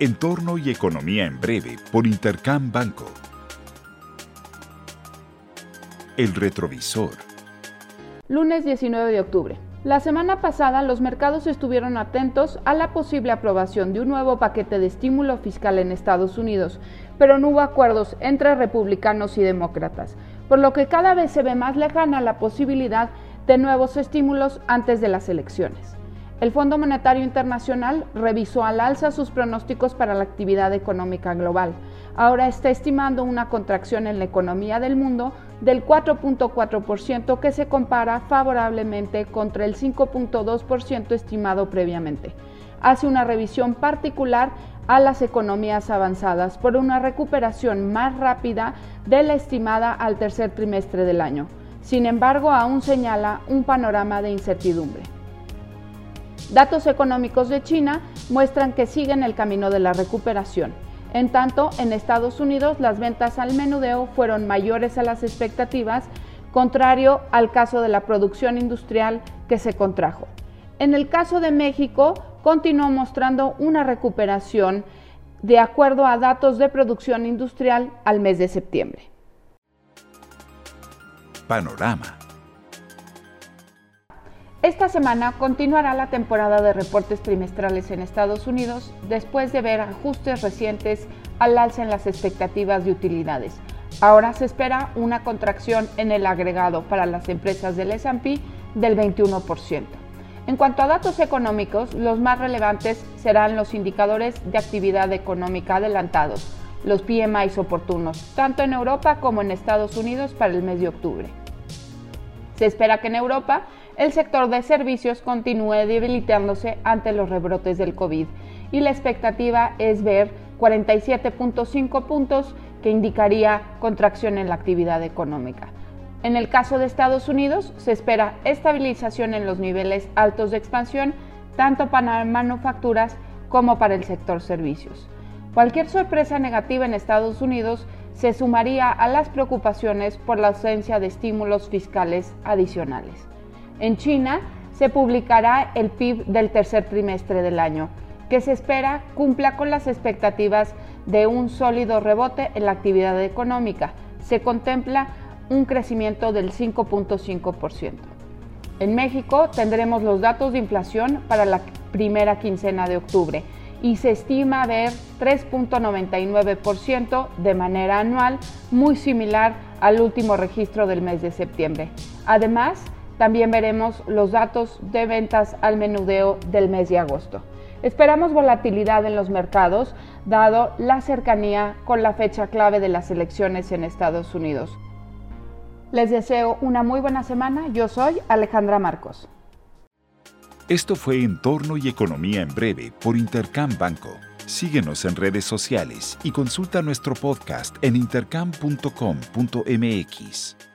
Entorno y Economía en Breve por Intercam Banco. El retrovisor. Lunes 19 de octubre. La semana pasada los mercados estuvieron atentos a la posible aprobación de un nuevo paquete de estímulo fiscal en Estados Unidos, pero no hubo acuerdos entre republicanos y demócratas, por lo que cada vez se ve más lejana la posibilidad de nuevos estímulos antes de las elecciones. El Fondo Monetario Internacional revisó al alza sus pronósticos para la actividad económica global. Ahora está estimando una contracción en la economía del mundo del 4.4% que se compara favorablemente contra el 5.2% estimado previamente. Hace una revisión particular a las economías avanzadas por una recuperación más rápida de la estimada al tercer trimestre del año. Sin embargo, aún señala un panorama de incertidumbre. Datos económicos de China muestran que siguen el camino de la recuperación. En tanto, en Estados Unidos las ventas al menudeo fueron mayores a las expectativas, contrario al caso de la producción industrial que se contrajo. En el caso de México, continuó mostrando una recuperación de acuerdo a datos de producción industrial al mes de septiembre. Panorama. Esta semana continuará la temporada de reportes trimestrales en Estados Unidos después de ver ajustes recientes al alza en las expectativas de utilidades. Ahora se espera una contracción en el agregado para las empresas del S&P del 21%. En cuanto a datos económicos, los más relevantes serán los indicadores de actividad económica adelantados, los PMI oportunos, tanto en Europa como en Estados Unidos para el mes de octubre. Se espera que en Europa el sector de servicios continúe debilitándose ante los rebrotes del COVID y la expectativa es ver 47.5 puntos que indicaría contracción en la actividad económica. En el caso de Estados Unidos, se espera estabilización en los niveles altos de expansión, tanto para manufacturas como para el sector servicios. Cualquier sorpresa negativa en Estados Unidos se sumaría a las preocupaciones por la ausencia de estímulos fiscales adicionales. En China se publicará el PIB del tercer trimestre del año, que se espera cumpla con las expectativas de un sólido rebote en la actividad económica. Se contempla un crecimiento del 5.5%. En México tendremos los datos de inflación para la primera quincena de octubre y se estima ver 3.99% de manera anual, muy similar al último registro del mes de septiembre. Además, también veremos los datos de ventas al menudeo del mes de agosto. Esperamos volatilidad en los mercados, dado la cercanía con la fecha clave de las elecciones en Estados Unidos. Les deseo una muy buena semana. Yo soy Alejandra Marcos. Esto fue Entorno y Economía en Breve por Intercam Banco. Síguenos en redes sociales y consulta nuestro podcast en intercam.com.mx.